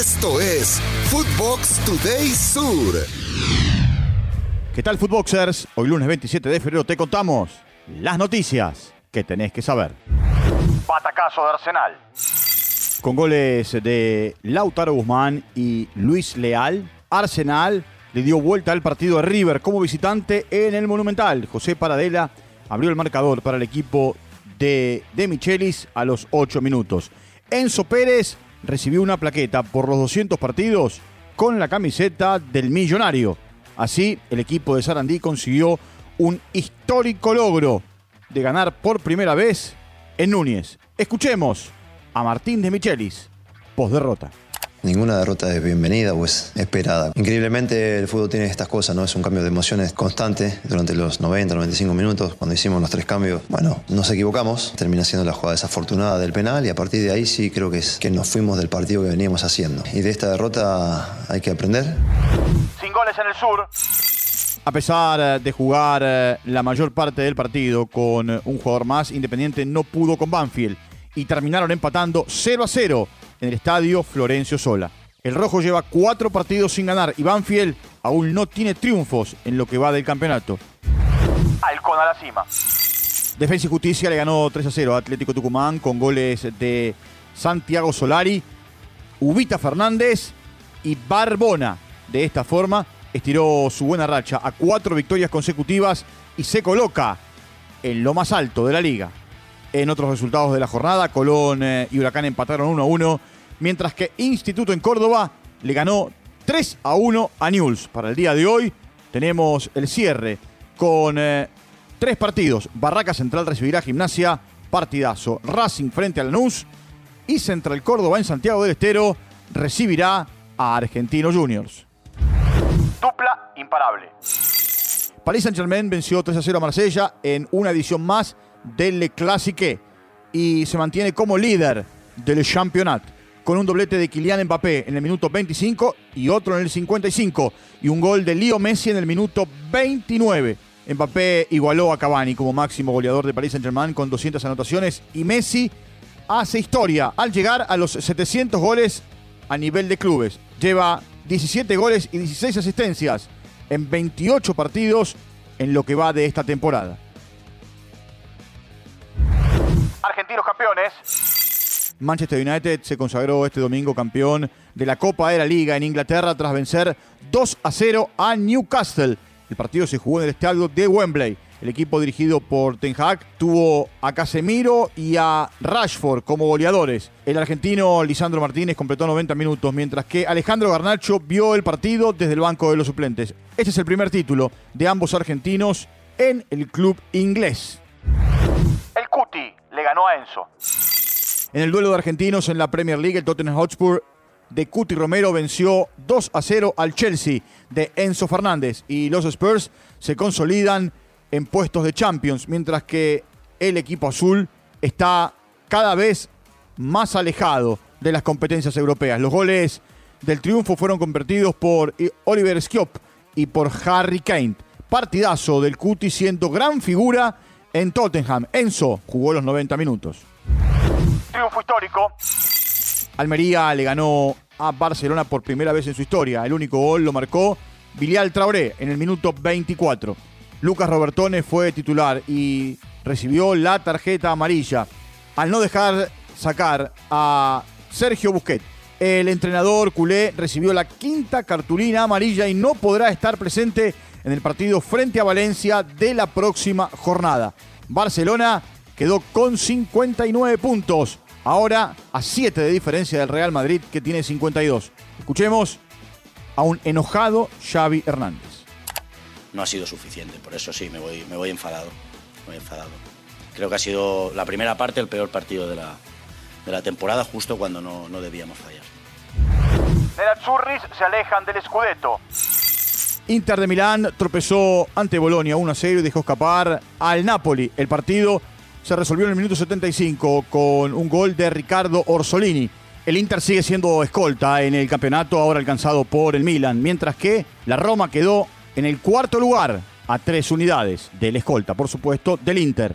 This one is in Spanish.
Esto es Footbox Today Sur. ¿Qué tal, Footboxers? Hoy lunes 27 de febrero te contamos las noticias que tenés que saber. Batacazo de Arsenal. Con goles de Lautaro Guzmán y Luis Leal, Arsenal le dio vuelta al partido de River como visitante en el Monumental. José Paradela abrió el marcador para el equipo de, de Michelis a los 8 minutos. Enzo Pérez recibió una plaqueta por los 200 partidos con la camiseta del millonario. Así, el equipo de Sarandí consiguió un histórico logro de ganar por primera vez en Núñez. Escuchemos a Martín de Michelis, post derrota. Ninguna derrota es bienvenida o es esperada. Increíblemente el fútbol tiene estas cosas, ¿no? Es un cambio de emociones constante durante los 90, 95 minutos. Cuando hicimos los tres cambios, bueno, nos equivocamos. Termina siendo la jugada desafortunada del penal y a partir de ahí sí creo que es que nos fuimos del partido que veníamos haciendo. Y de esta derrota hay que aprender. Sin goles en el sur. A pesar eh, de jugar eh, la mayor parte del partido con un jugador más, Independiente no pudo con Banfield y terminaron empatando 0 a 0 en el estadio Florencio Sola. El rojo lleva cuatro partidos sin ganar y Banfield aún no tiene triunfos en lo que va del campeonato. Halcón a la cima. Defensa y Justicia le ganó 3 a 0 a Atlético Tucumán con goles de Santiago Solari, Ubita Fernández y Barbona. De esta forma, estiró su buena racha a cuatro victorias consecutivas y se coloca en lo más alto de la liga. En otros resultados de la jornada, Colón eh, y Huracán empataron 1 a 1, mientras que Instituto en Córdoba le ganó 3 a 1 a Newell's. Para el día de hoy tenemos el cierre con eh, tres partidos. Barraca Central recibirá Gimnasia, partidazo. Racing frente a Lanús y Central Córdoba en Santiago del Estero recibirá a Argentinos Juniors. Dupla imparable. Paris Saint-Germain venció 3 a 0 a Marsella en una edición más del Classique y se mantiene como líder del Championnat con un doblete de Kylian Mbappé en el minuto 25 y otro en el 55 y un gol de Leo Messi en el minuto 29. Mbappé igualó a Cavani como máximo goleador de Paris Saint-Germain con 200 anotaciones y Messi hace historia al llegar a los 700 goles a nivel de clubes. Lleva 17 goles y 16 asistencias en 28 partidos en lo que va de esta temporada. Argentinos campeones. Manchester United se consagró este domingo campeón de la Copa de la Liga en Inglaterra tras vencer 2 a 0 a Newcastle. El partido se jugó en el estadio de Wembley. El equipo dirigido por Ten Hag tuvo a Casemiro y a Rashford como goleadores. El argentino Lisandro Martínez completó 90 minutos, mientras que Alejandro Garnacho vio el partido desde el banco de los suplentes. Este es el primer título de ambos argentinos en el club inglés. Ganó a Enzo. En el duelo de argentinos en la Premier League, el Tottenham Hotspur de Cuti Romero venció 2 a 0 al Chelsea de Enzo Fernández y los Spurs se consolidan en puestos de Champions, mientras que el equipo azul está cada vez más alejado de las competencias europeas. Los goles del triunfo fueron convertidos por Oliver Skiop y por Harry Kane. Partidazo del Cuti siendo gran figura en Tottenham. Enzo jugó los 90 minutos. Triunfo histórico. Almería le ganó a Barcelona por primera vez en su historia. El único gol lo marcó Bilial Traoré en el minuto 24. Lucas Robertone fue titular y recibió la tarjeta amarilla al no dejar sacar a Sergio Busquets. El entrenador culé recibió la quinta cartulina amarilla y no podrá estar presente en el partido frente a Valencia de la próxima jornada. Barcelona quedó con 59 puntos, ahora a 7 de diferencia del Real Madrid que tiene 52. Escuchemos a un enojado Xavi Hernández no ha sido suficiente. Por eso sí, me voy, me voy enfadado. Me voy enfadado. Creo que ha sido la primera parte el peor partido de la, de la temporada, justo cuando no, no debíamos fallar. Nerazzurris se alejan del Scudetto. Inter de Milán tropezó ante Bolonia 1 a 0 y dejó escapar al Napoli. El partido se resolvió en el minuto 75 con un gol de Ricardo Orsolini. El Inter sigue siendo escolta en el campeonato, ahora alcanzado por el Milan, mientras que la Roma quedó en el cuarto lugar a tres unidades del escolta, por supuesto, del Inter.